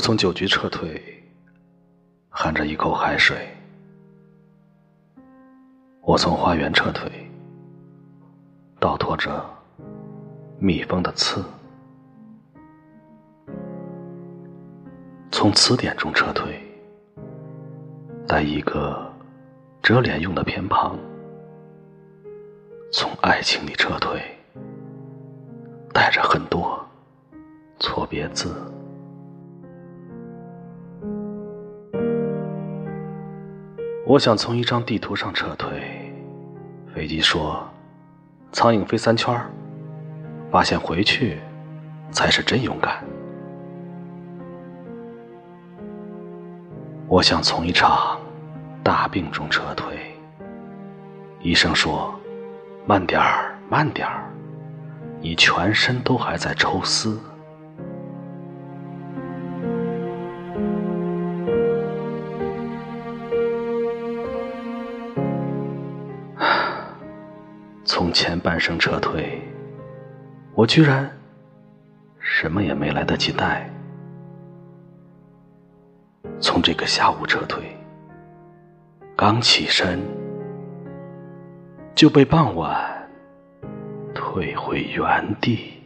我从酒局撤退，含着一口海水；我从花园撤退，倒拖着蜜蜂的刺；从词典中撤退，带一个遮脸用的偏旁；从爱情里撤退，带着很多错别字。我想从一张地图上撤退。飞机说：“苍蝇飞三圈发现回去才是真勇敢。”我想从一场大病中撤退。医生说：“慢点儿，慢点儿，你全身都还在抽丝。”从前半生撤退，我居然什么也没来得及带；从这个下午撤退，刚起身就被傍晚退回原地。